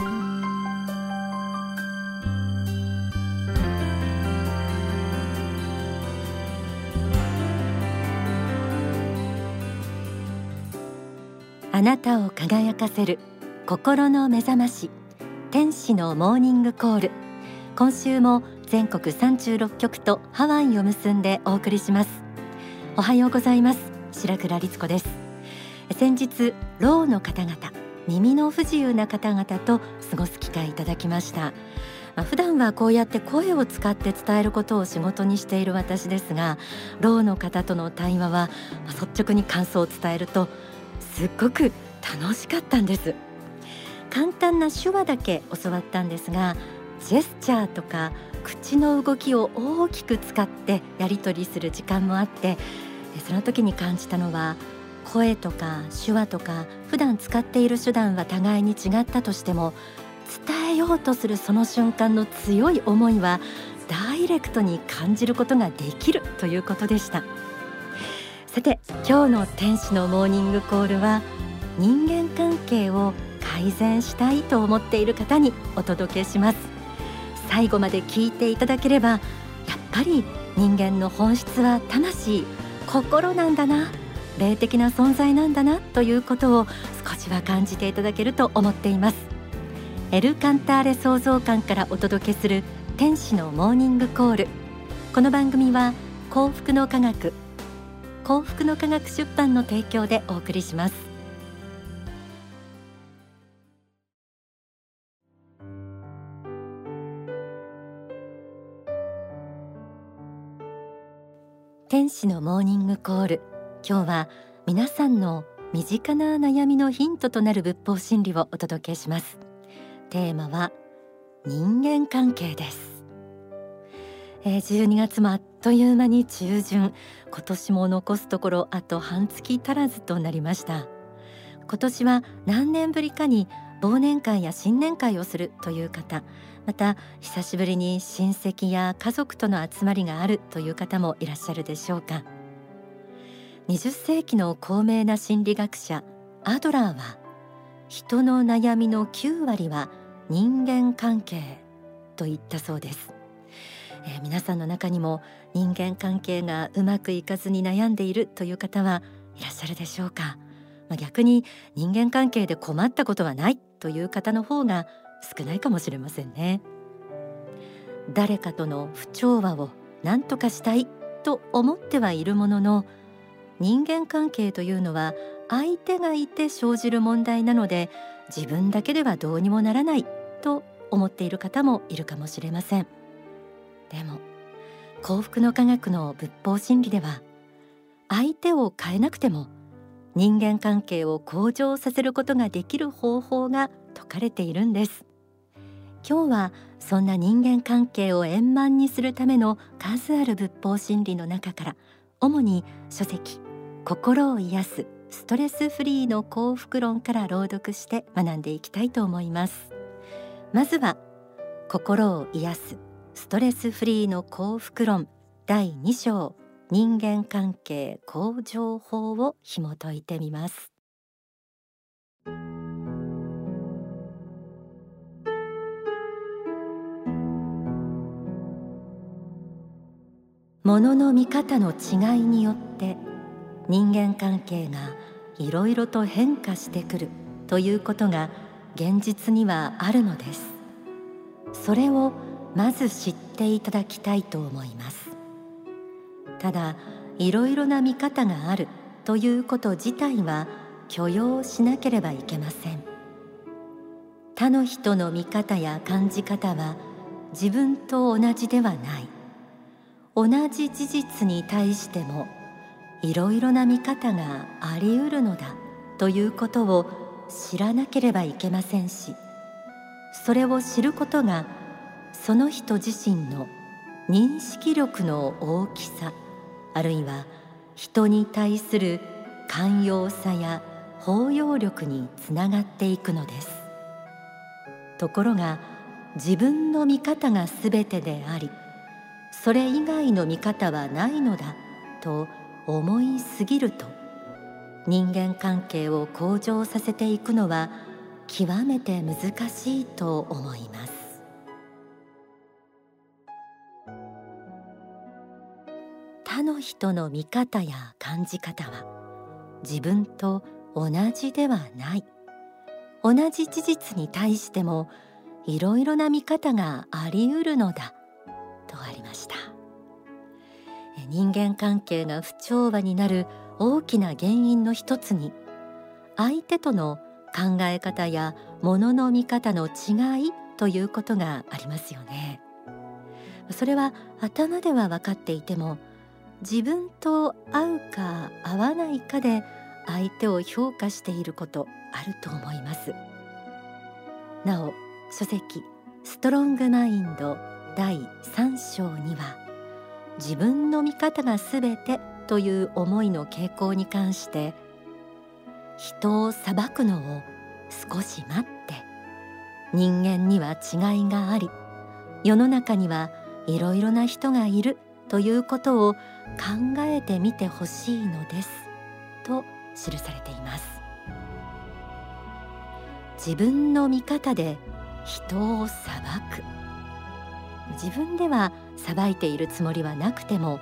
あなたを輝かせる心の目覚まし天使のモーニングコール。今週も全国36局とハワイを結んでお送りします。おはようございます。白倉律子です。先日ろうの方々耳の不自由な方々と過ごす機会いただきました。まあ、普段はこうやって声を使って伝えることを仕事にしている私ですがろうの方との対話は、率直に感想を伝えるとすっごく楽しかったんです。簡単な手話だけ教わったんですがジェスチャーとか口の動きを大きく使ってやり取りする時間もあってその時に感じたのは声とか手話とか普段使っている手段は互いに違ったとしても伝えようとするその瞬間の強い思いはダイレクトに感じることができるということでした。さて今日の天使のモーニングコールは人間関係を改善したいと思っている方にお届けします最後まで聞いていただければやっぱり人間の本質は魂心なんだな霊的な存在なんだなということを少しは感じていただけると思っていますエルカンターレ創造館からお届けする天使のモーニングコール。この番組は幸福の科学幸福の科学出版の提供でお送りします。天使のモーニングコール。今日は皆さんの身近な悩みのヒントとなる仏法真理をお届けします。テーマは人間関係です。えー、12月もあっという間に中旬。今年も残すところあと半月足らずとなりました。今年は何年ぶりかに忘年会や新年会をするという方。また久しぶりに親戚や家族との集まりがあるという方もいらっしゃるでしょうか。20世紀の高名な心理学者アドラーは人の悩みの9割は人間関係と言ったそうです。えー、皆さんの中にも人間関係がうまくいかずに悩んでいるという方はいらっしゃるでしょうか、まあ、逆に人間関係で困ったことはないという方の方が少ないかもしれませんね。誰かとの不調和を何とかしたいと思ってはいるものの人間関係というのは相手がいて生じる問題なので自分だけではどうにもならないと思っている方もいるかもしれません。でも幸福の科学の仏法真理では相手を変えなくても人間関係を向上させることができる方法が説かれているんです。今日はそんな人間関係を円満にするための数ある仏法真理の中から主に書籍心を癒すストレスフリーの幸福論から朗読して学んでいきたいと思います。まずは心を癒す。ストレスフリーの幸福論第2章。人間関係向上法を紐解いてみます。ものの見方の違いによって人間関係がいろいろと変化してくるということが現実にはあるのです。それをまず知っていただきたいと思います。ただいろいろな見方があるということ自体は許容しなければいけません。他の人の見方や感じ方は自分と同じではない。同じ事実に対してもいろいろな見方があり得るのだということを知らなければいけませんしそれを知ることがその人自身の認識力の大きさあるいは人に対する寛容さや包容力につながっていくのです。ところが自分の見方が全てでありそれ以外の見方はないのだと思いすぎると人間関係を向上させていくのは極めて難しいと思います。他の人の見方や感じ方は自分と同じではない。同じ事実に対してもいろいろな見方があり得るのだとありました。人間関係が不調和になる大きな原因の一つに相手との考え方やものの見方の違いということがありますよね。それは頭では分かっていても自分と合うか合わないかで相手を評価していることあると思います。なお書籍ストロングマインド第3章には自分の見方がすべてという思いの傾向に関して人を裁くのを少し待って人間には違いがあり世の中にはいろいろな人がいるということを考えてみてほしいのですと記されています。自分の見方で人を裁く。自分では裁いているつもりはなくても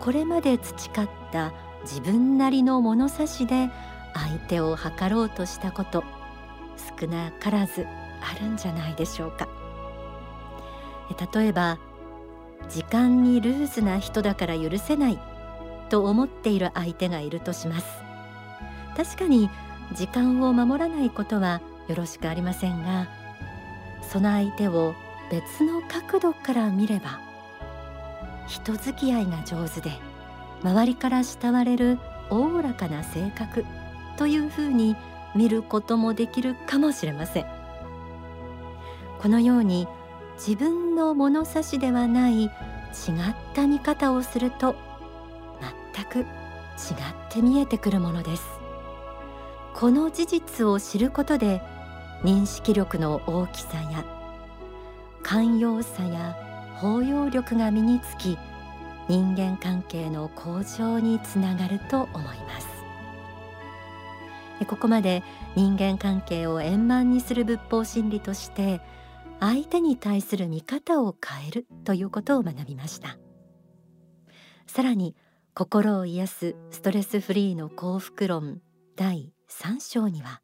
これまで培った自分なりの物差しで相手を測ろうとしたこと少なからずあるんじゃないでしょうか。例えば時間にルーズな人だから許せないと思っている相手がいるとします。確かに時間を守らないことはよろしくありませんがその相手を別の角度から見れば人付き合いが上手で周りから慕われるおおらかな性格というふうに見ることもできるかもしれません。このように自分の物差しではない違った見方をすると全く違って見えてくるものです。この事実を知ることで認識力の大きさや寛容さや包容力が身につき人間関係の向上につながると思います。ここまで人間関係を円満にする仏法真理として相手に対する見方を変えるということを学びました。さらに心を癒すストレスフリーの幸福論第3章には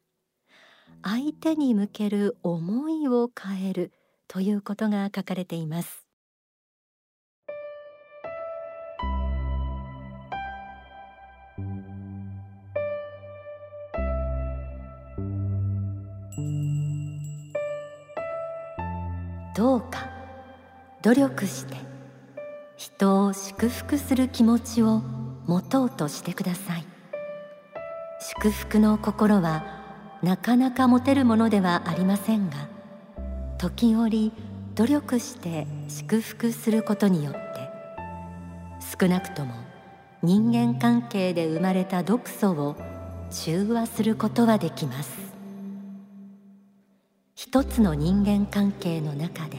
相手に向ける思いを変えるということが書かれています。どうか努力して人を祝福する気持ちを持とうとしてください。祝福の心はなかなか持てるものではありませんが時折努力して祝福することによって少なくとも人間関係で生まれた毒素を中和することはできます。一つの人間関係の中で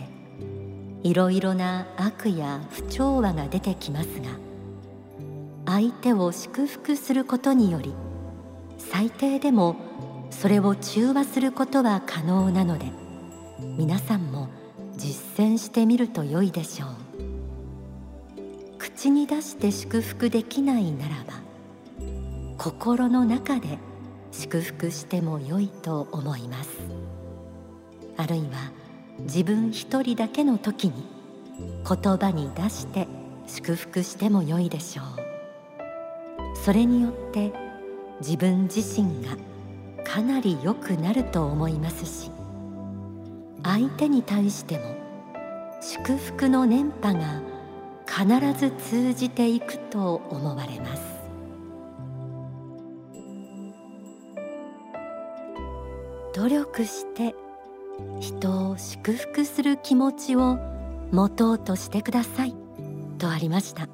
いろいろな悪や不調和が出てきますが相手を祝福することにより最低でもそれを中和することは可能なので皆さんも実践してみると良いでしょう。口に出して祝福できないならば心の中で祝福しても良いと思います。あるいは自分一人だけの時に言葉に出して祝福しても良いでしょう。それによって自分自身がかなり良くなると思いますし相手に対しても祝福の念波が必ず通じていくと思われます。努力して人を祝福する気持ちを持とうとしてくださいとありました。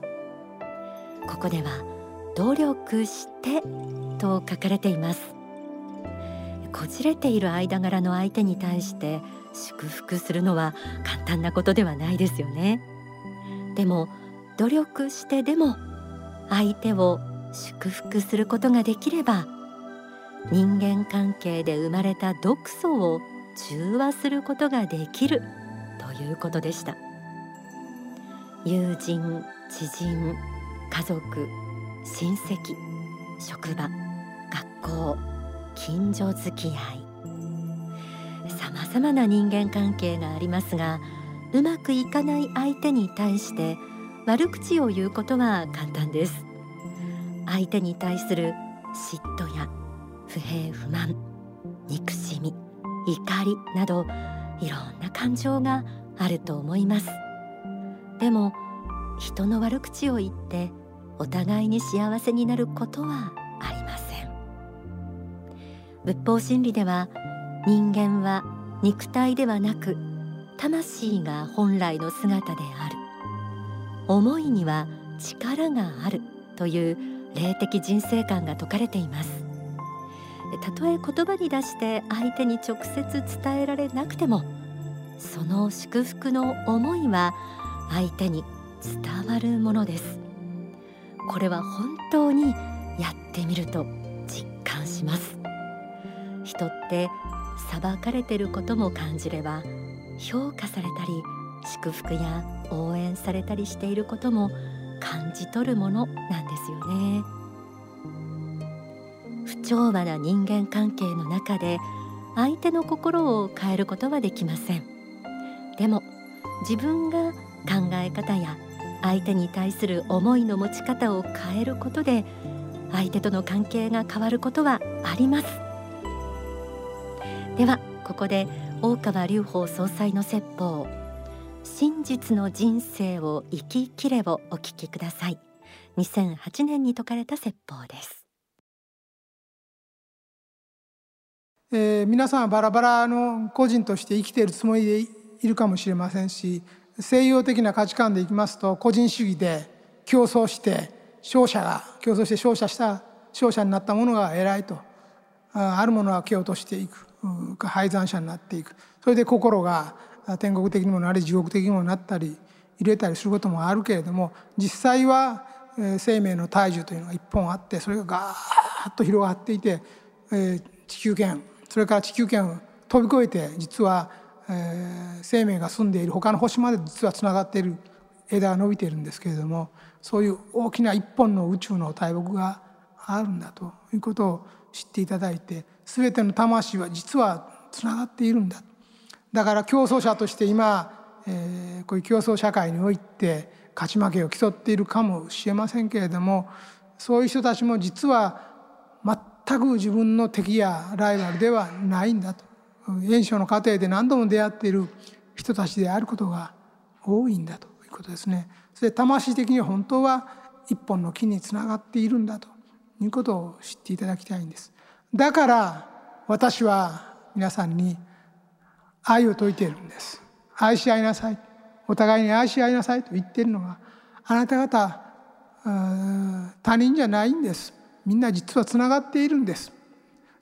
ここでは努力してと書かれています。こじれている間柄の相手に対して祝福するのは簡単なことではないですよね。でも努力してでも相手を祝福することができれば人間関係で生まれた毒素を中和することができるということでした。友人知人家族親戚職場学校近所付き合い。さまざまな人間関係がありますがうまくいかない相手に対して悪口を言うことは簡単です。相手に対する嫉妬や不平不満憎しみ怒りなどいろんな感情があると思います。でも人の悪口を言ってお互いに幸せになることはありません。仏法真理では人間は肉体ではなく魂が本来の姿である。思いには力があるという霊的人生観が説かれています。たとえ言葉に出して相手に直接伝えられなくてもその祝福の思いは相手に伝わるものです。これは本当にやってみると実感します。人って裁かれてることも感じれば評価されたり祝福や応援されたりしていることも感じ取るものなんですよね。不調和な人間関係の中で相手の心を変えることはできません。でも自分が考え方や相手に対する思いの持ち方を変えることで相手との関係が変わることはあります。ではここで大川隆法総裁の説法。真実の人生を生ききれをお聞きください。2008年に説かれた説法です。えー、皆さんはバラバラの個人として生きているつもりでいるかもしれませんし西洋的な価値観でいきますと個人主義で競争して勝者が競争して勝者した勝者になったものが偉いとあるものは蹴落としていく。敗残者になっていく。それで心が天国的にもなり地獄的にもなったり入れたりすることもあるけれども実際は生命の体重というのが一本あってそれがガーッと広がっていて地球圏それから地球圏を飛び越えて実は、生命が住んでいる他の星まで実はつながっている枝が伸びているんですけれどもそういう大きな一本の宇宙の大木があるんだということを知っていただいて全ての魂は実はつながっているんだ。だから競争者として今、えー、こういう競争社会において勝ち負けを競っているかもしれませんけれどもそういう人たちも実は全く自分の敵やライバルではないんだと。演唱の過程で何度も出会っている人たちであることが多いんだということですね。それ魂的に本当は一本の木につながっているんだと。いうことを知っていただきたいんです。だから私は皆さんに愛を説いているんです。愛し合いなさい。お互いに愛し合いなさいと言っているのはあなた方他人じゃないんです。みんな実はつながっているんです。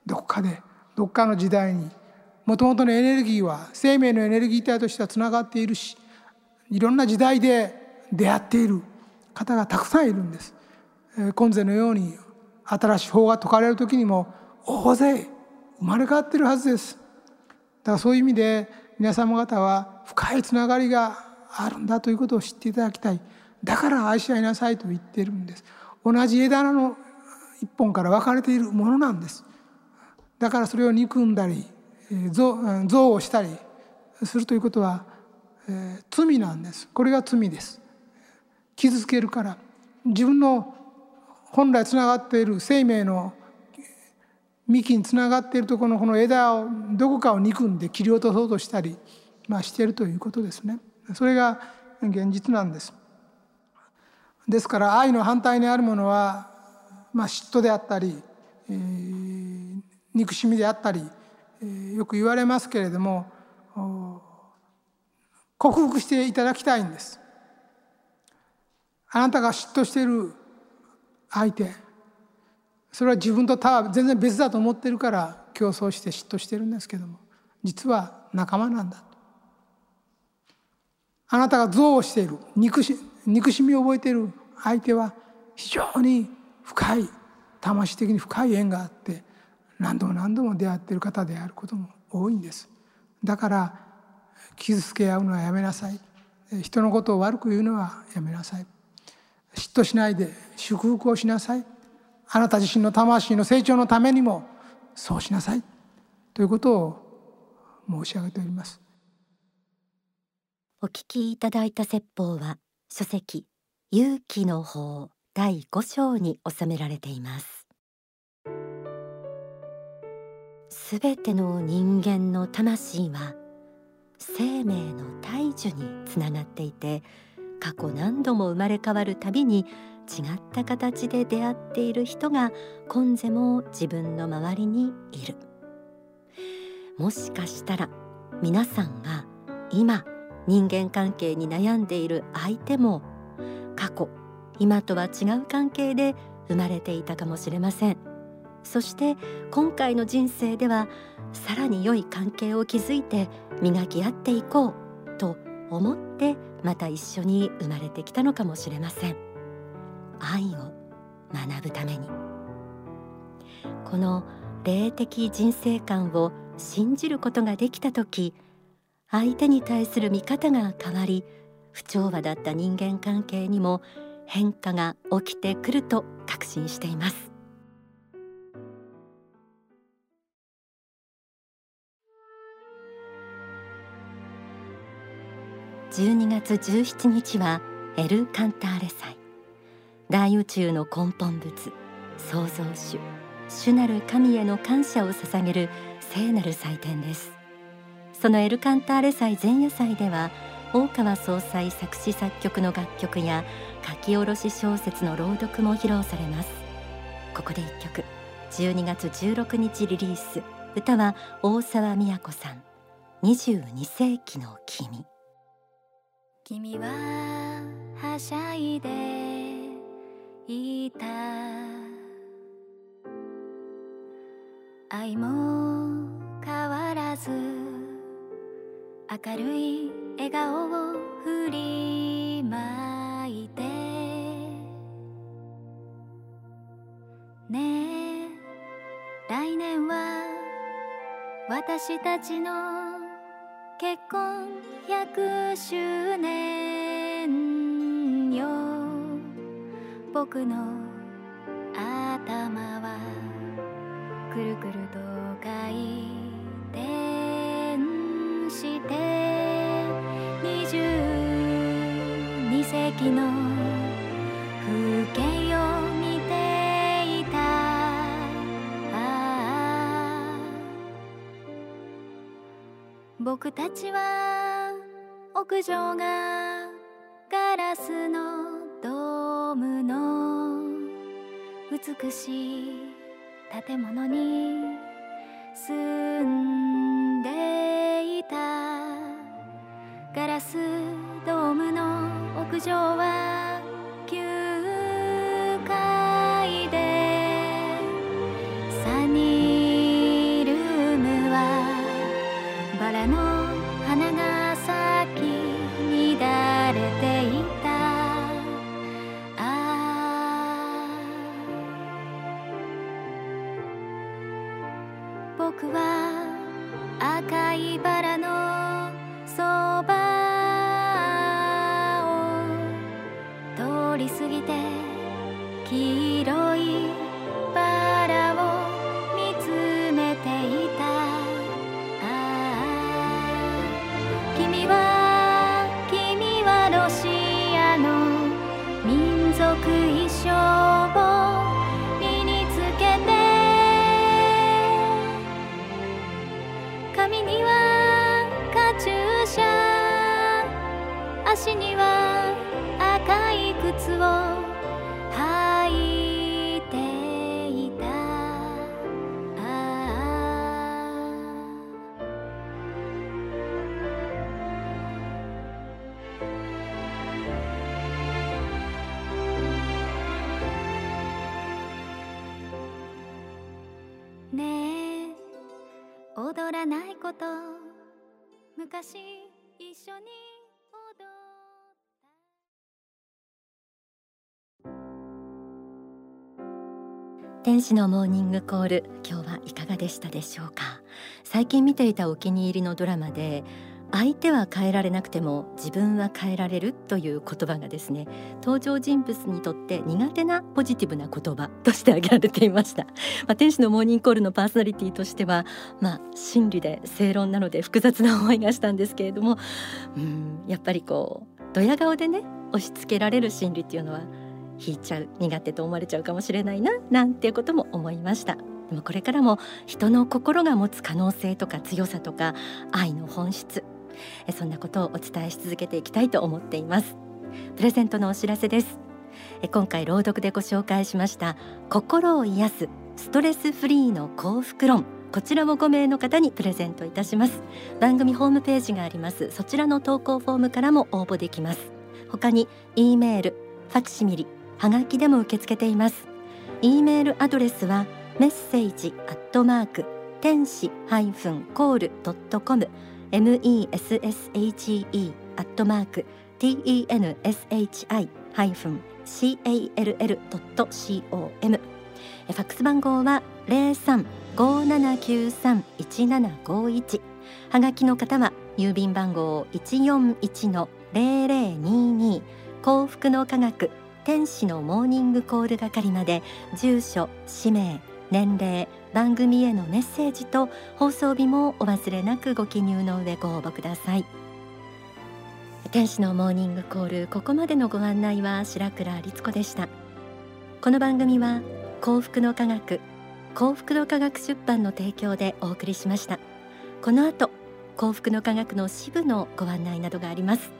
どこかでどっかの時代にもともとのエネルギーは生命のエネルギー体としてはつながっているしいろんな時代で出会っている方がたくさんいるんです。今世のように新しい法が説かれる時にも大勢生まれ変わってるはずです。だからそういう意味で皆様方は深いつながりがあるんだということを知っていただきたい。だから愛し合いなさいと言っているんです。同じ枝の一本から分かれているものなんです。だからそれを憎んだり憎悪したりするということは、えー、罪なんですこれが罪です傷つけるから自分の本来つながっている生命の幹につながっているところのこの枝をどこかを憎んで切り落とそうとしたり、まあ、しているということですね。それが現実なんです。ですから愛の反対にあるものは、まあ、嫉妬であったり、えー、憎しみであったりえよく言われますけれども克服していただきたいんです。あなたが嫉妬している相手。それは自分と他は全然別だと思ってるから競争して嫉妬してるんですけども実は仲間なんだと。あなたが憎悪している憎し憎しみを覚えている相手は非常に深い魂的に深い縁があって何度も何度も出会っている方であることも多いんです。だから傷つけ合うのはやめなさい。人のことを悪く言うのはやめなさい。嫉妬しないで祝福をしなさい。あなた自身の魂の成長のためにもそうしなさい。ということを申し上げております。お聞きいただいた説法は書籍勇気の法第5章に収められています。すべての人間の魂は生命の大樹につながっていて過去何度も生まれ変わるたびに違った形で出会っている人が今世も自分の周りにいる。もしかしたら皆さんが今人間関係に悩んでいる相手も過去今とは違う関係で生まれていたかもしれません。そして今回の人生ではさらに良い関係を築いて磨き合っていこうと思ってまた一緒に生まれてきたのかもしれません。愛を学ぶために。この霊的人生観を信じることができた時相手に対する見方が変わり不調和だった人間関係にも変化が起きてくると確信しています。12月17日はエル・カンターレ祭。大宇宙の根本物創造主主なる神への感謝を捧げる聖なる祭典です。そのエル・カンターレ祭前夜祭では大川総裁作詞作曲の楽曲や書き下ろし小説の朗読も披露されます。ここで一曲12月16日リリース。歌は大沢美也子さん。22世紀の君。君ははしゃいでいた愛も変わらず明るい笑顔を振りまいて。ねえ来年は私たちの結婚100周年よ。僕の頭はくるくると回転して。22世紀の風景。僕たちは屋上がガラスのドームの美しい建物に住んでいた。ガラスドームの屋上はバラの花が咲き乱れて昔一緒に踊った。天使のモーニングコール今日はいかがでしたでしょうか？最近見ていたお気に入りのドラマで相手は変えられなくても自分は変えられるという言葉がですね登場人物にとって苦手なポジティブな言葉として挙げられていました、まあ、天使のモーニングコールのパーソナリティとしてはまあ真理で正論なので複雑な思いがしたんですけれどもうんやっぱりこうドヤ顔でね押し付けられる心理っていうのは引いちゃう苦手と思われちゃうかもしれないななんていうことも思いました。でもこれからも人の心が持つ可能性とか強さとか愛の本質そんなことをお伝えし続けていきたいと思っています。プレゼントのお知らせです。今回朗読でご紹介しました心を癒すストレスフリーの幸福論。こちらも5名の方にプレゼントいたします。番組ホームページがあります。そちらの投稿フォームからも応募できます。他に E メールファクシミリはがきでも受け付けています。E メールアドレスはメッセージアットマーク天使ハイフンコールドットコム。Messhe アットマーク tenshi ハイフン call ドット com ファックス番号は零三五七九三一七五一。はがきの方は郵便番号一四一の零零二二。幸福の科学天使のモーニングコール係まで住所氏名年齢番組へのメッセージと放送日もお忘れなくご記入の上ご応募ください。天使のモーニングコールここまでのご案内は白倉律子でした。この番組は幸福の科学幸福の科学出版の提供でお送りしました。この後幸福の科学の支部のご案内などがあります。